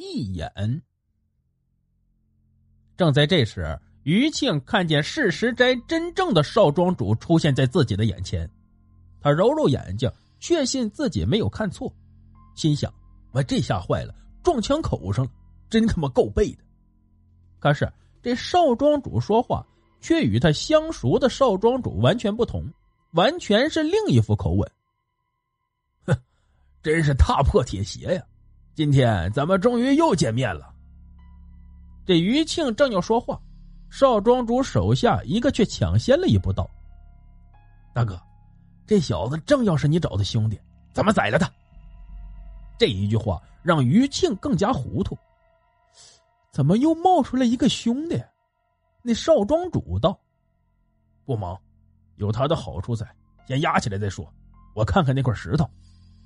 一眼。正在这时，余庆看见事实斋真正的少庄主出现在自己的眼前，他揉揉眼睛，确信自己没有看错，心想：“我这下坏了，撞枪口上了，真他妈够背的。”可是这少庄主说话却与他相熟的少庄主完全不同，完全是另一副口吻。哼，真是踏破铁鞋呀！今天咱们终于又见面了。这余庆正要说话，少庄主手下一个却抢先了一步道：“大哥，这小子正要是你找的兄弟，怎么宰了他？”这一句话让余庆更加糊涂。怎么又冒出来一个兄弟？那少庄主道：“不忙，有他的好处在，先压起来再说。我看看那块石头。”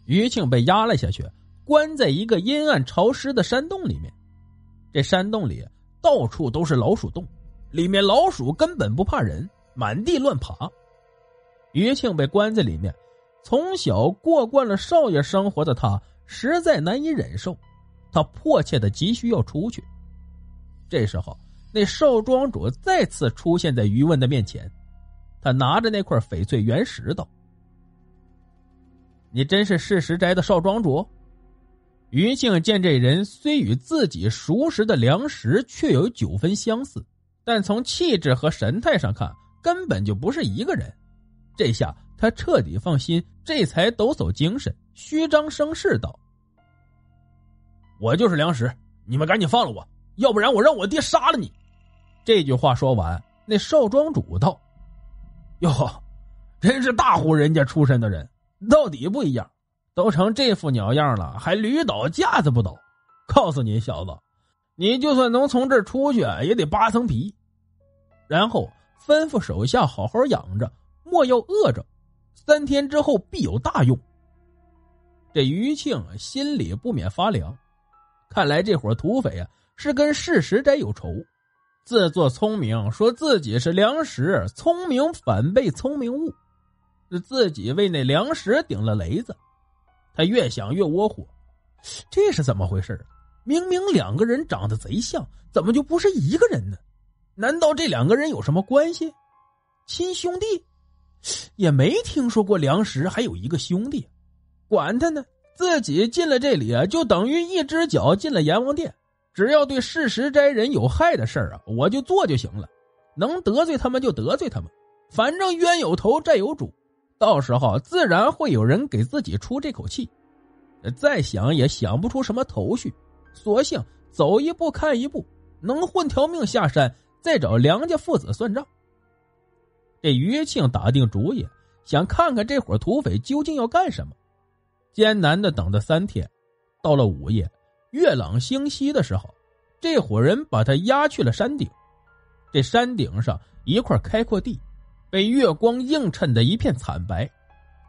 余庆被压了下去，关在一个阴暗潮湿的山洞里面。这山洞里到处都是老鼠洞，里面老鼠根本不怕人，满地乱爬。余庆被关在里面，从小过惯了少爷生活的他实在难以忍受，他迫切的急需要出去。这时候，那少庄主再次出现在余问的面前，他拿着那块翡翠原石道：“你真是世石斋的少庄主？”云庆见这人虽与自己熟识的梁石却有九分相似，但从气质和神态上看，根本就不是一个人。这下他彻底放心，这才抖擞精神，虚张声势道：“我就是梁石，你们赶紧放了我！”要不然我让我爹杀了你！这句话说完，那少庄主道：“哟，真是大户人家出身的人，到底不一样。都成这副鸟样了，还驴倒架子不倒？告诉你小子，你就算能从这儿出去，也得扒层皮。然后吩咐手下好好养着，莫要饿着。三天之后必有大用。”这余庆心里不免发凉，看来这伙土匪啊。是跟事实斋有仇，自作聪明，说自己是粮食，聪明反被聪明误，是自己为那粮食顶了雷子。他越想越窝火，这是怎么回事明明两个人长得贼像，怎么就不是一个人呢？难道这两个人有什么关系？亲兄弟？也没听说过粮食还有一个兄弟。管他呢，自己进了这里啊，就等于一只脚进了阎王殿。只要对事实斋人有害的事儿啊，我就做就行了。能得罪他们就得罪他们，反正冤有头债有主，到时候自然会有人给自己出这口气。再想也想不出什么头绪，索性走一步看一步，能混条命下山，再找梁家父子算账。这余庆打定主意，想看看这伙土匪究竟要干什么。艰难的等了三天，到了午夜。月朗星稀的时候，这伙人把他押去了山顶。这山顶上一块开阔地，被月光映衬的一片惨白。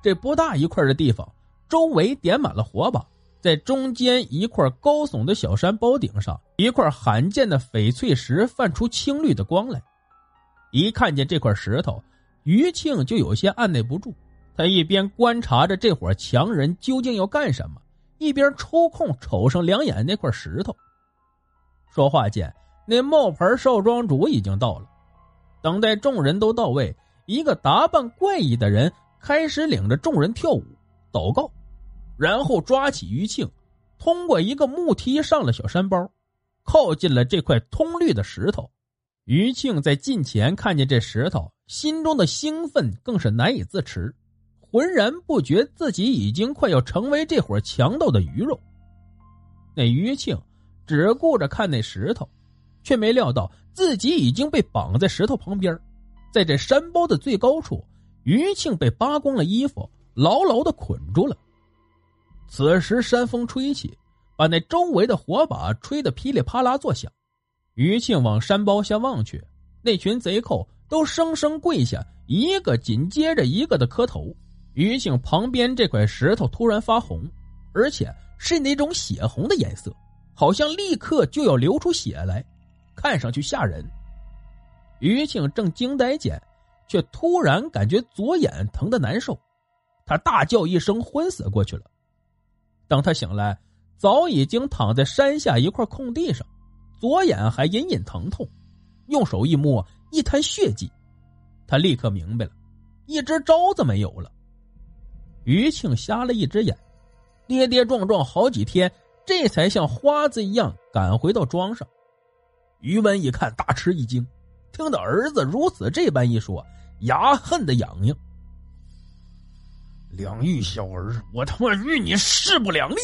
这不大一块的地方，周围点满了火把。在中间一块高耸的小山包顶上，一块罕见的翡翠石泛出青绿的光来。一看见这块石头，余庆就有些按耐不住。他一边观察着这伙强人究竟要干什么。一边抽空瞅上两眼那块石头。说话间，那冒牌少庄主已经到了。等待众人都到位，一个打扮怪异的人开始领着众人跳舞、祷告，然后抓起余庆，通过一个木梯上了小山包，靠近了这块通绿的石头。余庆在近前看见这石头，心中的兴奋更是难以自持。浑然不觉自己已经快要成为这伙强盗的鱼肉。那余庆只顾着看那石头，却没料到自己已经被绑在石头旁边，在这山包的最高处，余庆被扒光了衣服，牢牢的捆住了。此时山风吹起，把那周围的火把吹得噼里啪啦作响。余庆往山包下望去，那群贼寇都生生跪下，一个紧接着一个的磕头。余庆旁边这块石头突然发红，而且是那种血红的颜色，好像立刻就要流出血来，看上去吓人。余庆正惊呆间，却突然感觉左眼疼的难受，他大叫一声，昏死过去了。等他醒来，早已经躺在山下一块空地上，左眼还隐隐疼痛，用手一摸，一滩血迹，他立刻明白了，一只招子没有了。于庆瞎了一只眼，跌跌撞撞好几天，这才像花子一样赶回到庄上。于文一看，大吃一惊，听到儿子如此这般一说，牙恨的痒痒。梁玉小儿，我他妈与你势不两立！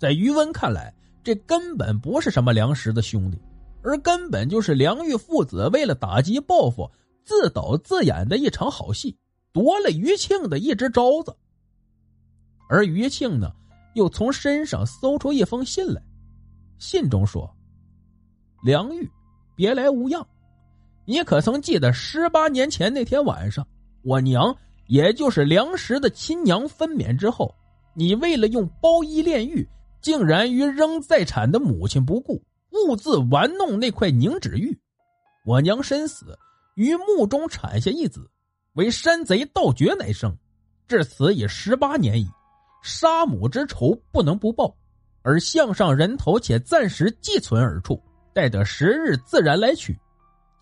在于温看来，这根本不是什么梁实的兄弟，而根本就是梁玉父子为了打击报复，自导自演的一场好戏。夺了于庆的一只招子，而于庆呢，又从身上搜出一封信来。信中说：“梁玉，别来无恙。你可曾记得十八年前那天晚上，我娘也就是梁实的亲娘分娩之后，你为了用包衣炼狱，竟然于仍在产的母亲不顾，兀自玩弄那块凝脂玉。我娘身死，于墓中产下一子。”为山贼盗掘乃生，至此已十八年矣。杀母之仇不能不报，而项上人头且暂时寄存而处，待得时日自然来取。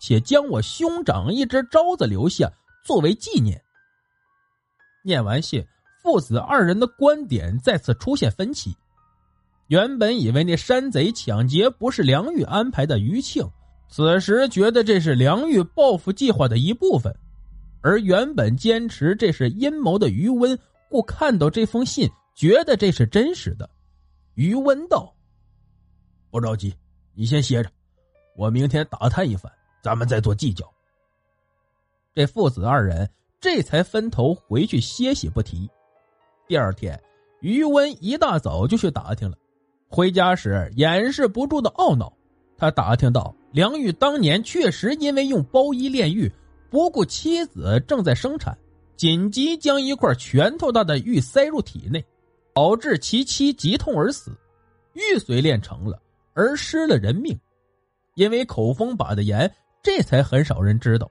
且将我兄长一只招子留下作为纪念。念完信，父子二人的观点再次出现分歧。原本以为那山贼抢劫不是梁玉安排的，余庆此时觉得这是梁玉报复计划的一部分。而原本坚持这是阴谋的余温，故看到这封信，觉得这是真实的。余温道：“不着急，你先歇着，我明天打探一番，咱们再做计较。”这父子二人这才分头回去歇息，不提。第二天，余温一大早就去打听了，回家时掩饰不住的懊恼。他打听到梁玉当年确实因为用包衣炼狱。不顾妻子正在生产，紧急将一块拳头大的玉塞入体内，导致其妻急痛而死。玉髓炼成了，而失了人命。因为口风把的严，这才很少人知道。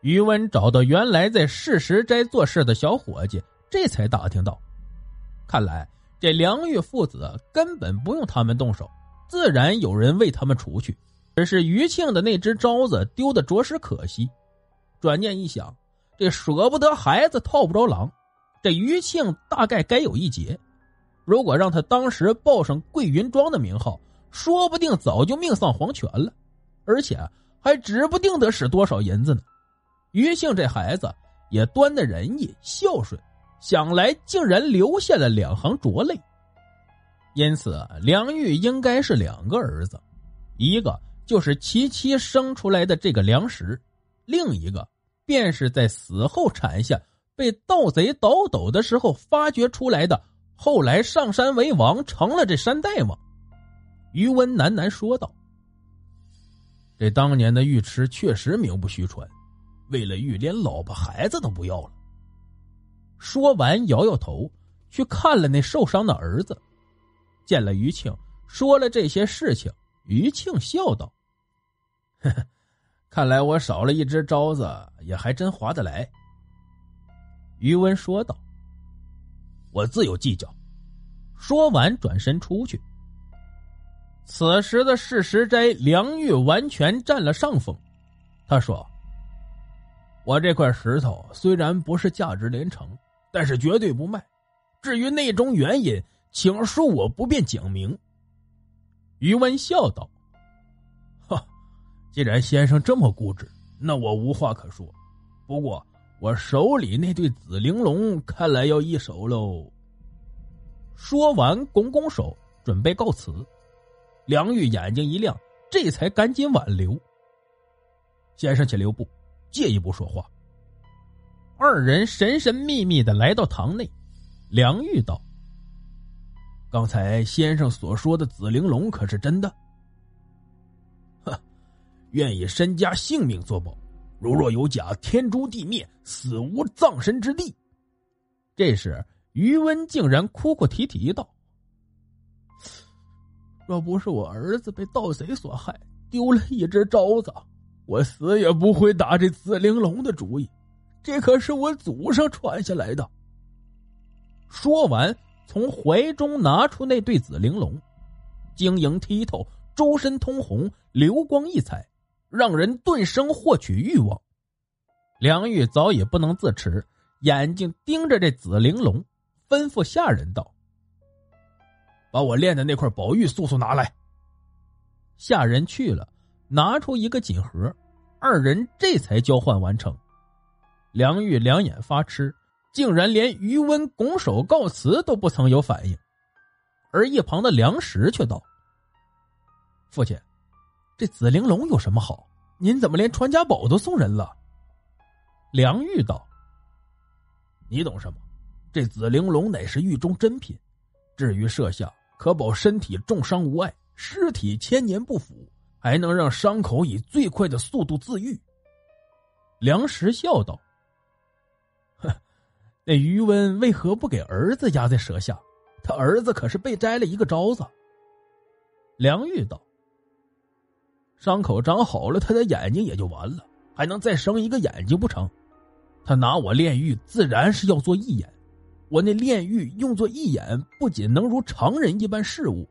余温找到原来在事实斋做事的小伙计，这才打听到，看来这梁玉父子根本不用他们动手，自然有人为他们除去。只是余庆的那只招子丢的着实可惜。转念一想，这舍不得孩子套不着狼，这余庆大概该有一劫。如果让他当时报上桂云庄的名号，说不定早就命丧黄泉了，而且还指不定得使多少银子呢。余庆这孩子也端的仁义孝顺，想来竟然留下了两行浊泪。因此，梁玉应该是两个儿子，一个就是其妻生出来的这个梁石。另一个，便是在死后产下被盗贼倒斗的时候发掘出来的，后来上山为王，成了这山大王。余温喃喃说道：“这当年的尉迟确实名不虚传，为了玉，连老婆孩子都不要了。”说完，摇摇头，去看了那受伤的儿子。见了余庆，说了这些事情，余庆笑道：“呵呵。”看来我少了一只招子，也还真划得来。”余温说道，“我自有计较。”说完，转身出去。此时的事实斋梁玉完全占了上风。他说：“我这块石头虽然不是价值连城，但是绝对不卖。至于内中原因，请恕我不便讲明。”余温笑道。哈既然先生这么固执，那我无话可说。不过我手里那对紫玲珑看来要一手喽。说完，拱拱手，准备告辞。梁玉眼睛一亮，这才赶紧挽留。先生，请留步，借一步说话。二人神神秘秘的来到堂内。梁玉道：“刚才先生所说的紫玲珑可是真的？”愿以身家性命作保，如若有假，天诛地灭，死无葬身之地。这时，余温竟然哭哭啼啼道：“若不是我儿子被盗贼所害，丢了一只招子，我死也不会打这紫玲珑的主意。这可是我祖上传下来的。”说完，从怀中拿出那对紫玲珑，晶莹剔透，周身通红，流光溢彩，让人顿生获取欲望。梁玉早已不能自持，眼睛盯着这紫玲珑，吩咐下人道：“把我练的那块宝玉速速拿来。”下人去了，拿出一个锦盒，二人这才交换完成。梁玉两眼发痴，竟然连余温拱手告辞都不曾有反应，而一旁的梁石却道：“父亲，这紫玲珑有什么好？您怎么连传家宝都送人了？”梁玉道：“你懂什么？这紫玲珑乃是狱中珍品，至于设下，可保身体重伤无碍，尸体千年不腐，还能让伤口以最快的速度自愈。”梁石笑道：“哼，那余温为何不给儿子压在舌下？他儿子可是被摘了一个招子。”梁玉道：“伤口长好了，他的眼睛也就完了，还能再生一个眼睛不成？”他拿我炼狱，自然是要做义眼。我那炼狱用作义眼，不仅能如常人一般视物，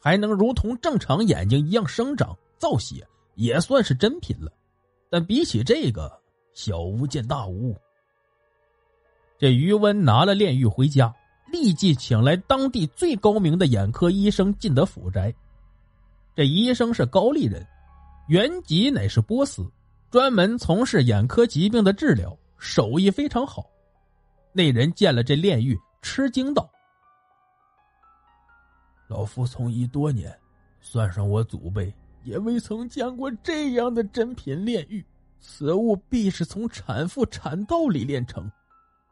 还能如同正常眼睛一样生长造血，也算是珍品了。但比起这个，小巫见大巫。这余温拿了炼狱回家，立即请来当地最高明的眼科医生进得府宅。这医生是高丽人，原籍乃是波斯，专门从事眼科疾病的治疗。手艺非常好，那人见了这炼狱，吃惊道：“老夫从医多年，算上我祖辈，也未曾见过这样的珍品炼狱。此物必是从产妇产道里炼成，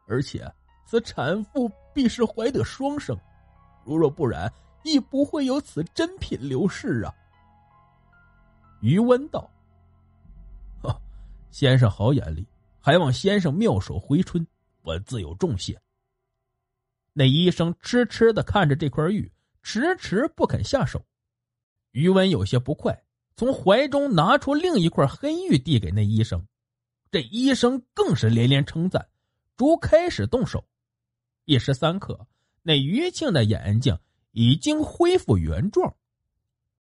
而且此产妇必是怀得双生，如若不然，亦不会有此珍品流逝啊。”余温道：“哈，先生好眼力。”还望先生妙手回春，我自有重谢。那医生痴痴的看着这块玉，迟迟不肯下手。余文有些不快，从怀中拿出另一块黑玉递给那医生。这医生更是连连称赞，逐开始动手。一时三刻，那余庆的眼睛已经恢复原状，